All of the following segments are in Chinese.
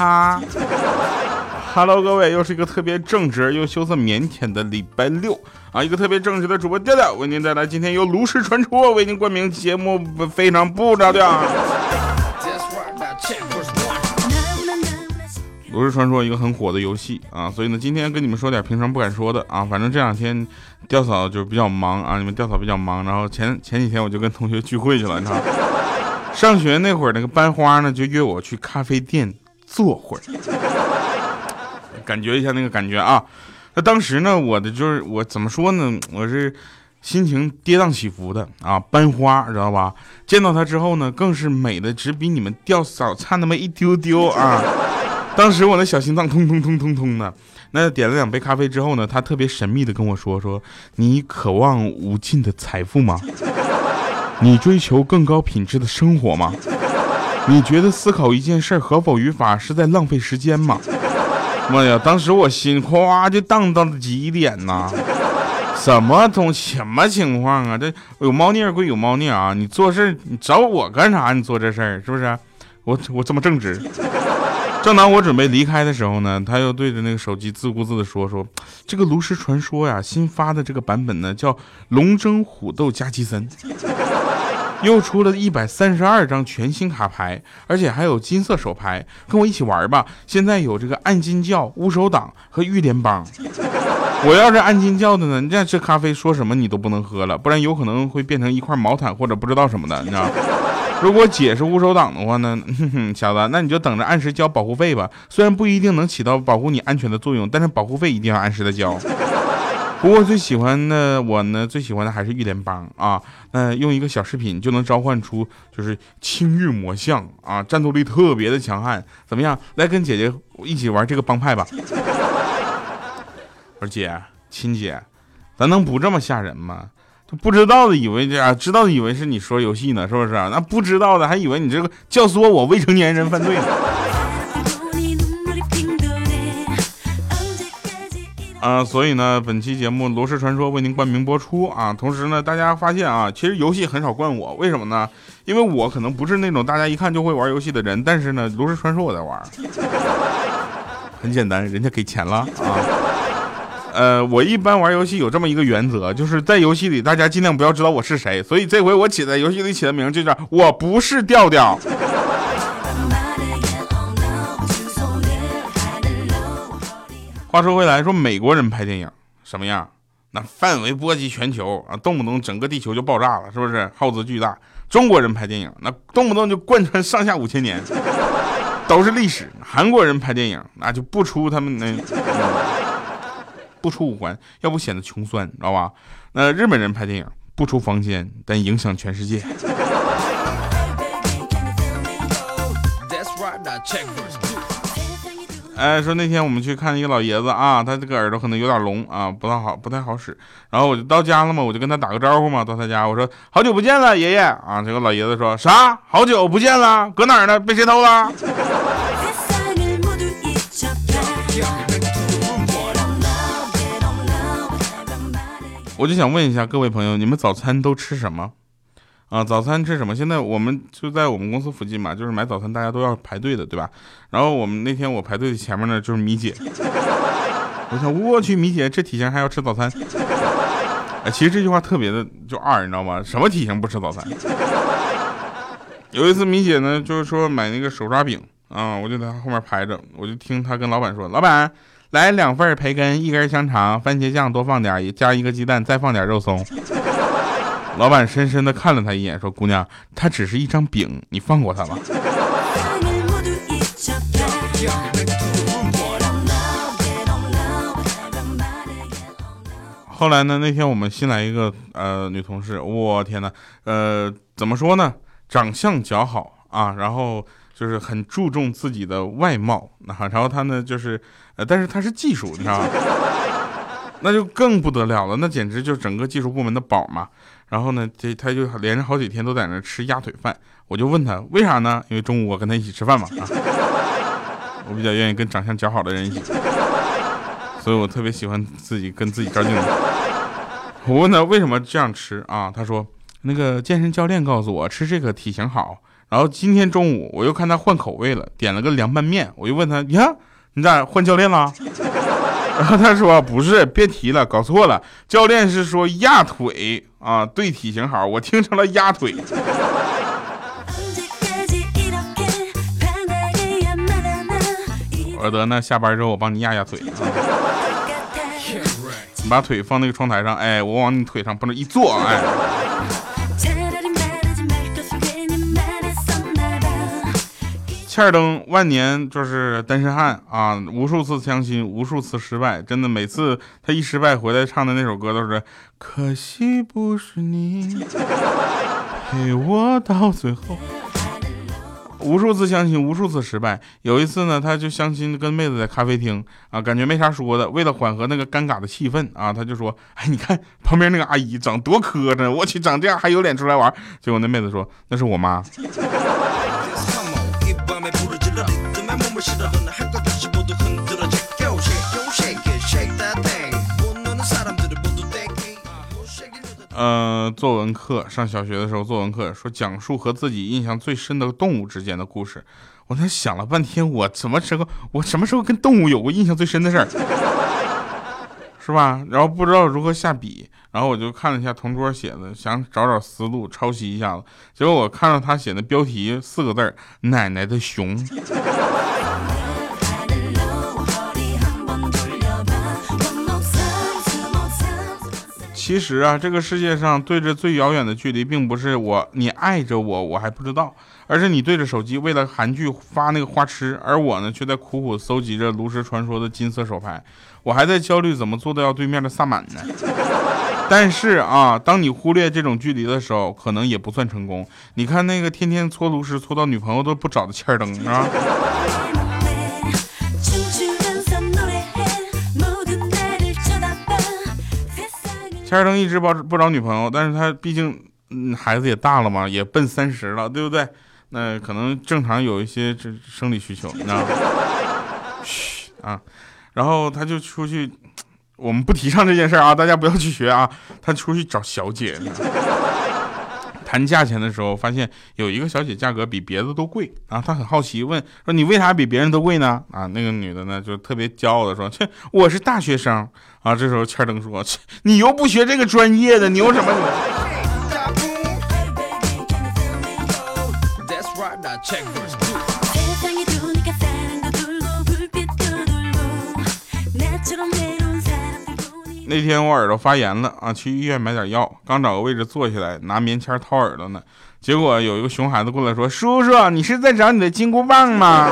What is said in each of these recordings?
他。Hello，各位，又是一个特别正直又羞涩腼腆的礼拜六啊！一个特别正直的主播调调为您带来今天由炉石传说为您冠名节目，非常不着调。炉石传说一个很火的游戏啊，所以呢，今天跟你们说点平常不敢说的啊。反正这两天调嫂就是比较忙啊，你们调嫂比较忙，然后前前几天我就跟同学聚会去了，你知道。上学那会儿，那个班花呢就约我去咖啡店坐会儿。感觉一下那个感觉啊，那当时呢，我的就是我怎么说呢，我是心情跌宕起伏的啊。班花知道吧？见到她之后呢，更是美的只比你们吊嫂差那么一丢丢啊。当时我那小心脏通通通通通的。那点了两杯咖啡之后呢，她特别神秘的跟我说说：“你渴望无尽的财富吗？你追求更高品质的生活吗？你觉得思考一件事合否于法是在浪费时间吗？”妈 呀！当时我心夸就荡到了极点呐！什么东西什么情况啊？这有猫腻归有猫腻啊！你做事你找我干啥？你做这事儿是不是？我我这么正直。正当我准备离开的时候呢，他又对着那个手机自顾自的说说：“这个炉石传说呀，新发的这个版本呢叫龙争虎斗加基森。”又出了一百三十二张全新卡牌，而且还有金色手牌，跟我一起玩吧！现在有这个暗金教、乌手党和玉联邦。我要是暗金教的呢，那这咖啡说什么你都不能喝了，不然有可能会变成一块毛毯或者不知道什么的，你知道如果姐是乌手党的话呢，哼哼，小子，那你就等着按时交保护费吧。虽然不一定能起到保护你安全的作用，但是保护费一定要按时的交。不过最喜欢的我呢，最喜欢的还是玉联邦啊。那用一个小饰品就能召唤出就是青玉魔像啊，战斗力特别的强悍。怎么样，来跟姐姐一起玩这个帮派吧？我说姐，亲姐，咱能不这么吓人吗？不知道的以为这样，知道的以为是你说游戏呢，是不是？那不知道的还以为你这个教唆我未成年人犯罪呢。啊，所以呢，本期节目《罗氏传说》为您冠名播出啊。同时呢，大家发现啊，其实游戏很少冠我，为什么呢？因为我可能不是那种大家一看就会玩游戏的人，但是呢，《罗氏传说》我在玩，很简单，人家给钱了啊。呃，我一般玩游戏有这么一个原则，就是在游戏里大家尽量不要知道我是谁，所以这回我起在游戏里起的名就叫我不是调调。话说回来，说美国人拍电影什么样？那范围波及全球啊，动不动整个地球就爆炸了，是不是？耗资巨大。中国人拍电影，那动不动就贯穿上下五千年，都是历史。韩国人拍电影，那就不出他们那不出五环，要不显得穷酸，知道吧？那日本人拍电影不出房间，但影响全世界。哎，说那天我们去看一个老爷子啊，他这个耳朵可能有点聋啊，不太好，不太好使。然后我就到家了嘛，我就跟他打个招呼嘛，到他家我说好久不见了，爷爷啊。这个老爷子说啥？好久不见了？搁哪儿呢？被谁偷了？我就想问一下各位朋友，你们早餐都吃什么？啊，早餐吃什么？现在我们就在我们公司附近嘛，就是买早餐大家都要排队的，对吧？然后我们那天我排队的前面呢就是米姐，我想我去米姐这体型还要吃早餐？哎，其实这句话特别的就二，你知道吗？什么体型不吃早餐？有一次米姐呢就是说买那个手抓饼啊，我就在她后面排着，我就听她跟老板说，老板来两份培根，一根香肠，番茄酱多放点，加一个鸡蛋，再放点肉松。老板深深的看了他一眼，说：“姑娘，他只是一张饼，你放过他吧。”后来呢？那天我们新来一个呃女同事，我天哪，呃，怎么说呢？长相姣好啊，然后就是很注重自己的外貌啊，然后她呢就是，呃，但是她是技术，你知道吗？那就更不得了了，那简直就整个技术部门的宝嘛。然后呢，这他就连着好几天都在那吃鸭腿饭。我就问他为啥呢？因为中午我跟他一起吃饭嘛。啊，我比较愿意跟长相较好的人一起，所以我特别喜欢自己跟自己照镜子。我问他为什么这样吃啊？他说那个健身教练告诉我吃这个体型好。然后今天中午我又看他换口味了，点了个凉拌面，我就问他呀，你咋换教练了？然后他说不是，别提了，搞错了，教练是说压腿啊，对体型好，我听成了压腿。我说得，那下班之后我帮你压压腿啊，你把腿放那个窗台上，哎，我往你腿上不能一坐，哎。欠儿登万年就是单身汉啊，无数次相亲，无数次失败，真的每次他一失败回来唱的那首歌都是可惜不是你 陪我到最后。无数次相亲，无数次失败。有一次呢，他就相亲跟妹子在咖啡厅啊，感觉没啥说的。为了缓和那个尴尬的气氛啊，他就说：“哎，你看旁边那个阿姨长多磕碜，我去，长这样还有脸出来玩？”结果那妹子说：“那是我妈。”呃，作文课上小学的时候，作文课说讲述和自己印象最深的动物之间的故事。我在想了半天，我什么时候我什么时候跟动物有过印象最深的事儿，是吧？然后不知道如何下笔，然后我就看了一下同桌写的，想找找思路抄袭一下子。结果我看到他写的标题四个字儿：奶奶的熊。其实啊，这个世界上对着最遥远的距离，并不是我你爱着我，我还不知道，而是你对着手机为了韩剧发那个花痴，而我呢却在苦苦搜集着炉石传说的金色手牌，我还在焦虑怎么做到对面的萨满呢。但是啊，当你忽略这种距离的时候，可能也不算成功。你看那个天天搓炉石搓到女朋友都不找的欠儿灯啊。天儿登一直不不找女朋友，但是他毕竟嗯孩子也大了嘛，也奔三十了，对不对？那可能正常有一些这生理需求，你知道吗？嘘啊，然后他就出去，我们不提倡这件事啊，大家不要去学啊。他出去找小姐。谈价钱的时候，发现有一个小姐价格比别的都贵啊，她很好奇，问说你为啥比别人都贵呢？啊，那个女的呢就特别骄傲的说，切，我是大学生啊。这时候欠灯说，切，你又不学这个专业的，牛什么牛？那天我耳朵发炎了啊，去医院买点药，刚找个位置坐下来，拿棉签掏耳朵呢，结果有一个熊孩子过来说：“叔叔，你是在找你的金箍棒吗？”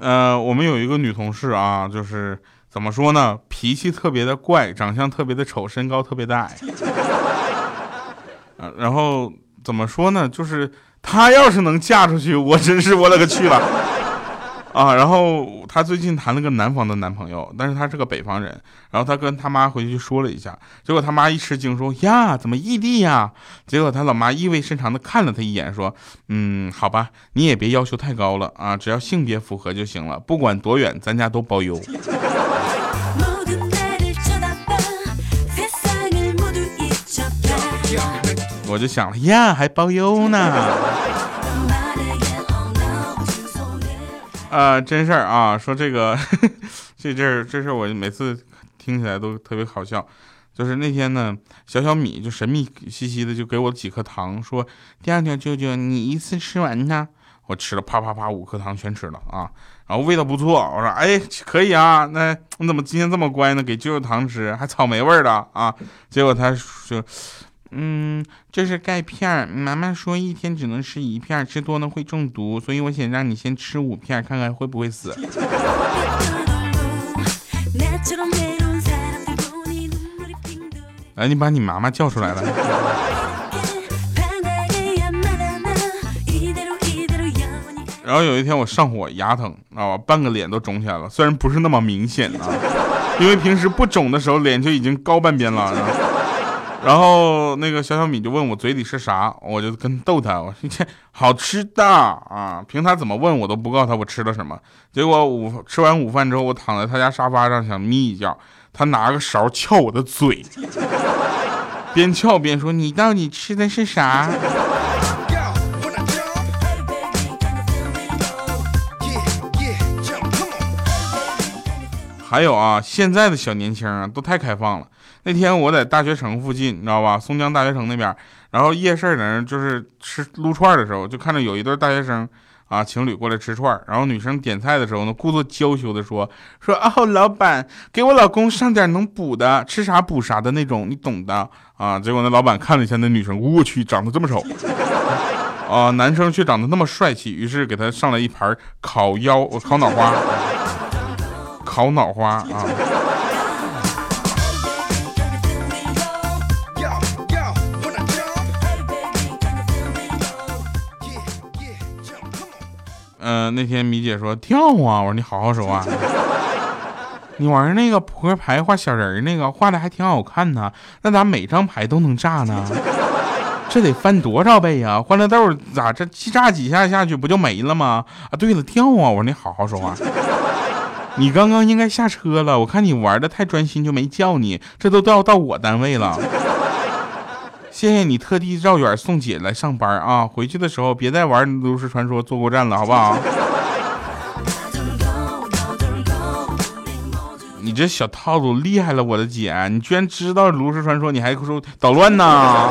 呃，我们有一个女同事啊，就是怎么说呢，脾气特别的怪，长相特别的丑，身高特别的矮。然后怎么说呢，就是。她要是能嫁出去，我真是我勒个去了啊！然后她最近谈了个南方的男朋友，但是他是个北方人。然后她跟她妈回去说了一下，结果她妈一吃惊说：“呀，怎么异地呀？”结果她老妈意味深长的看了他一眼，说：“嗯，好吧，你也别要求太高了啊，只要性别符合就行了，不管多远，咱家都包邮。”我就想了呀，还包邮呢。呃，真事儿啊，说这个 这这儿这事儿，我每次听起来都特别好笑。就是那天呢，小小米就神秘兮兮的就给我几颗糖，说：“第二条舅舅，你一次吃完它。”我吃了，啪啪啪，五颗糖全吃了啊。然后味道不错，我说：“哎，可以啊，那你怎么今天这么乖呢？给舅舅糖吃，还草莓味儿的啊？”结果他说。嗯，这是钙片儿妈妈说一天只能吃一片，吃多了会中毒，所以我想让你先吃五片，看看会不会死。来，你把你妈妈叫出来了。然后有一天我上火，牙疼，知道吧？半个脸都肿起来了，虽然不是那么明显啊，因为平时不肿的时候脸就已经高半边了。然后那个小小米就问我嘴里是啥，我就跟逗他，我说好吃的啊，凭他怎么问我都不告诉他我吃了什么。结果午吃完午饭之后，我躺在他家沙发上想眯一觉，他拿个勺撬我的嘴，边撬边说：“你到底吃的是啥？”还有啊，现在的小年轻啊，都太开放了。那天我在大学城附近，你知道吧？松江大学城那边，然后夜市呢，就是吃撸串的时候，就看到有一对大学生啊，情侣过来吃串然后女生点菜的时候呢，故作娇羞的说：“说哦，老板，给我老公上点能补的，吃啥补啥的那种，你懂的啊。”结果那老板看了一下那女生，我去，长得这么丑啊，男生却长得那么帅气，于是给他上来一盘烤腰，我烤脑花。烤脑花啊！那天米姐说跳啊，我说你好好说话。你玩那个扑克牌画小人那个画的还挺好看呢，那咋每张牌都能炸呢？这得翻多少倍呀？欢乐豆咋这炸几下下去不就没了吗？啊，对了，跳啊！我说你好好说话。你刚刚应该下车了，我看你玩的太专心，就没叫你。这都到到我单位了，谢谢你特地绕远送姐来上班啊！回去的时候别再玩炉石传说坐过站了，好不好？你这小套路厉害了，我的姐，你居然知道炉石传说，你还说捣乱呢？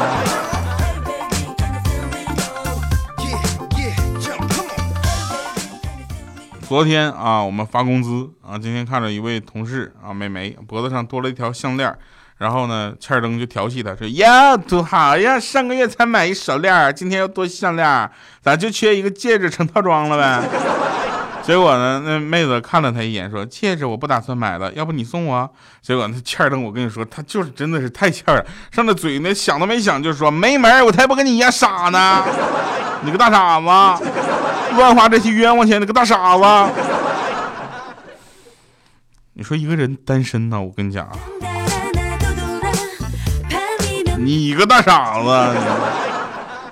昨天啊，我们发工资啊，今天看着一位同事啊，美眉脖子上多了一条项链，然后呢，欠儿登就调戏她说：“呀，土豪呀，上个月才买一手链，今天又多项链，咋就缺一个戒指成套装了呗？” 结果呢，那妹子看了他一眼说：“戒指我不打算买了，要不你送我？”结果那欠儿登，我跟你说，他就是真的是太欠了，上了嘴呢，想都没想就说：“没门，我才不跟你一样傻呢，你个大傻子！”乱花这些冤枉钱，你个大傻子！你说一个人单身呢，我跟你讲啊，你个大傻子！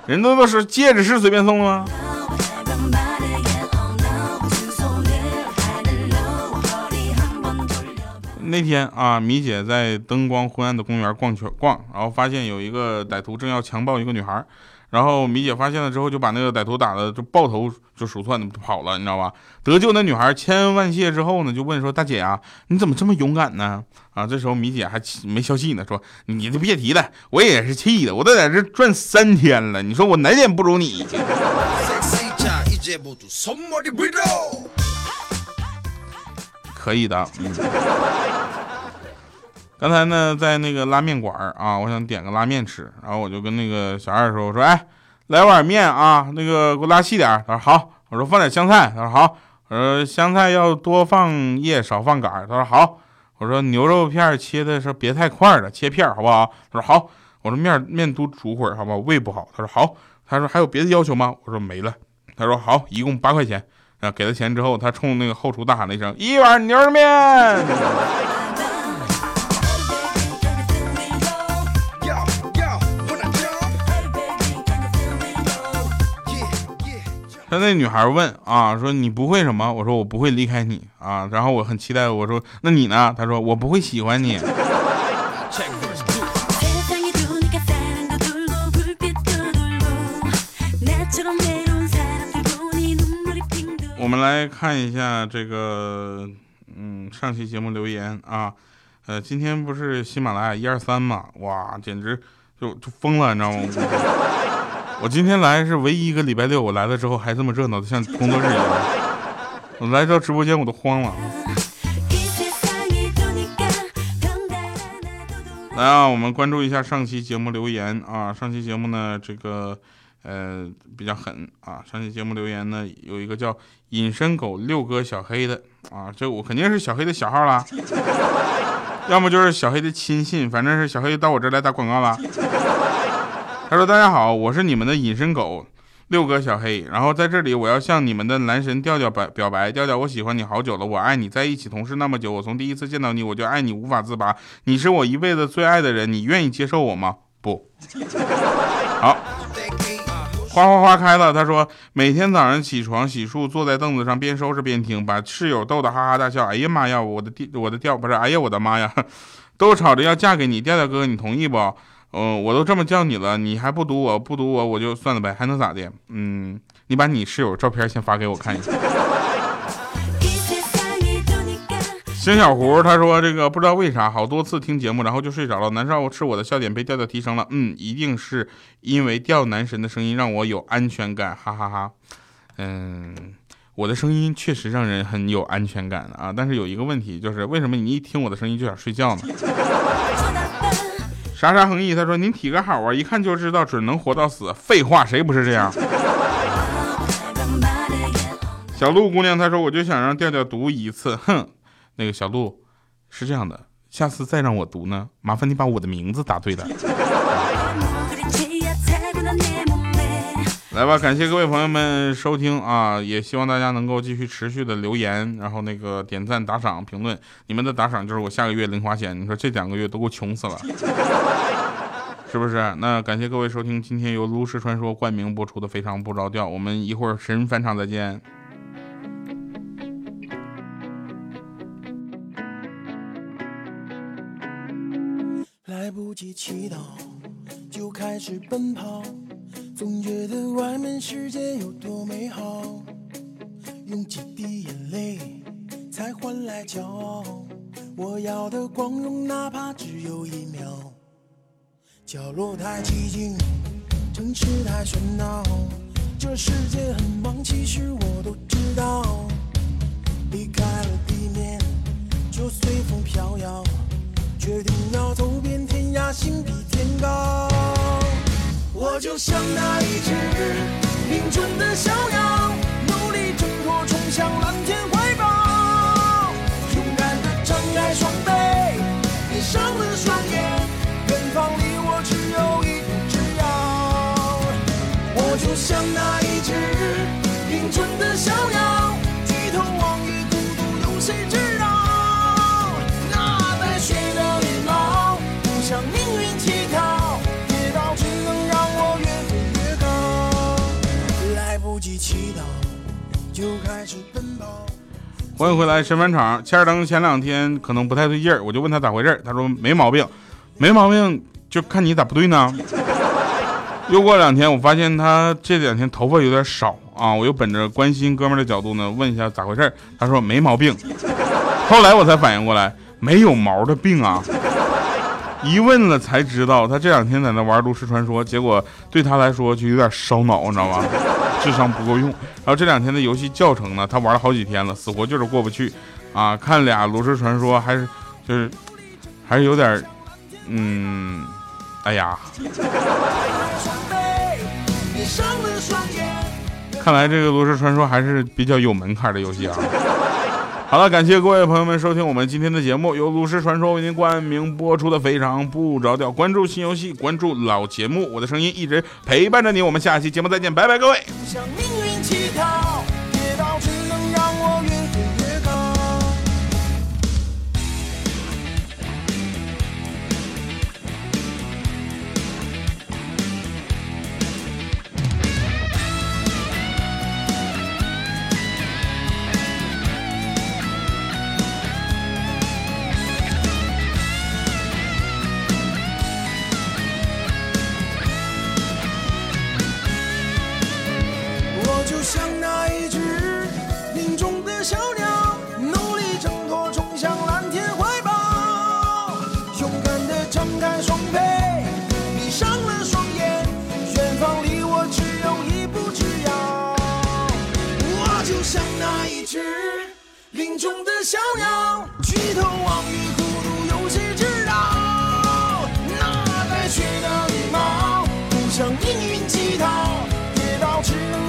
人都都是戒指是随便送的吗？那天啊，米姐在灯光昏暗的公园逛圈逛，然后发现有一个歹徒正要强暴一个女孩。然后米姐发现了之后，就把那个歹徒打的就抱头就鼠窜的跑了，你知道吧？得救那女孩千恩万谢之后呢，就问说：“大姐啊，你怎么这么勇敢呢？”啊，这时候米姐还没消气呢，说：“你就别提了，我也是气的，我都在这转三天了，你说我哪点不如你？” 可以的，嗯。刚才呢，在那个拉面馆啊，我想点个拉面吃，然后我就跟那个小二说：“我说，哎，来碗面啊，那个给我拉细点。”他说：“好。”我说：“放点香菜。”他说：“好。”我说：“香菜要多放叶，少放杆。”他说：“好。”我说：“牛肉片切的是别太块了，切片好不好？”他说：“好。”我说：“面面多煮会儿好不好？胃不好。”他说：“好。”他说：“还有别的要求吗？”我说：“没了。”他说：“好，一共八块钱。”啊，给他钱之后，他冲那个后厨大喊了一声：“一碗牛肉面。”他那女孩问啊，说你不会什么？我说我不会离开你啊。然后我很期待，我说那你呢？他说我不会喜欢你。我们来看一下这个，嗯，上期节目留言啊，呃，今天不是喜马拉雅一二三嘛？哇，简直就就疯了，你知道吗？我今天来是唯一一个礼拜六，我来了之后还这么热闹的，像工作日一样。我来到直播间我都慌了。来啊，我们关注一下上期节目留言啊。上期节目呢，这个呃比较狠啊。上期节目留言呢，有一个叫隐身狗六哥小黑的啊，这我肯定是小黑的小号啦，要么就是小黑的亲信，反正是小黑到我这来打广告了。他说：“大家好，我是你们的隐身狗六哥小黑。然后在这里，我要向你们的男神调调表表白。调调，我喜欢你好久了，我爱你，在一起同事那么久，我从第一次见到你，我就爱你无法自拔。你是我一辈子最爱的人，你愿意接受我吗？不好。花花花开了，他说每天早上起床洗漱，坐在凳子上边收拾边听，把室友逗得哈哈大笑。哎呀妈呀，我的弟，我的调不是，哎呀我的妈呀，都吵着要嫁给你，调调哥，你同意不？嗯，我都这么叫你了，你还不读我，不读我我就算了呗，还能咋的？嗯，你把你室友照片先发给我看一下。星小胡他说这个不知道为啥好多次听节目然后就睡着了，难道是我的笑点被调调提升了？嗯，一定是因为调男神的声音让我有安全感，哈哈哈。嗯，我的声音确实让人很有安全感啊，但是有一个问题就是为什么你一听我的声音就想睡觉呢？啥啥恒毅他说您体格好啊，一看就知道准能活到死。废话，谁不是这样？小鹿姑娘她说我就想让调调读一次，哼。那个小鹿，是这样的，下次再让我读呢，麻烦你把我的名字答对了。来吧，感谢各位朋友们收听啊，也希望大家能够继续持续的留言，然后那个点赞、打赏、评论，你们的打赏就是我下个月零花钱。你说这两个月都给我穷死了，是不是？那感谢各位收听今天由炉石传说冠名播出的《非常不着调》，我们一会儿神返场再见。来不及祈祷，就开始奔跑，总觉得外面世界有多美好。用几滴眼泪才换来骄傲，我要的光荣哪怕只有一秒。角落太寂静，城市太喧闹，这世界很忙，其实我都知道。离开了地面，就随风飘摇。决定要走遍天涯，心比天高。我就像那一只林中的小鸟，努力挣脱，冲向蓝天怀抱。勇敢地张开双臂，闭上了双眼，远方离我只有一步之遥。我就像那一只林中的小鸟，低头望欢迎回来，神返场。切尔登前两天可能不太对劲儿，我就问他咋回事他说没毛病，没毛病，就看你咋不对呢。又过两天，我发现他这两天头发有点少啊，我又本着关心哥们的角度呢，问一下咋回事他说没毛病。后来我才反应过来，没有毛的病啊。一问了才知道，他这两天在那玩炉石传说，结果对他来说就有点烧脑，你知道吗？智商不够用。然后这两天的游戏教程呢，他玩了好几天了，死活就是过不去。啊，看俩炉石传说，还是就是还是有点，嗯，哎呀，看来这个炉石传说还是比较有门槛的游戏啊。好了，感谢各位朋友们收听我们今天的节目，由炉石传说为您冠名播出的《非常不着调》，关注新游戏，关注老节目，我的声音一直陪伴着你，我们下期节目再见，拜拜，各位。向命运乞讨跌倒只能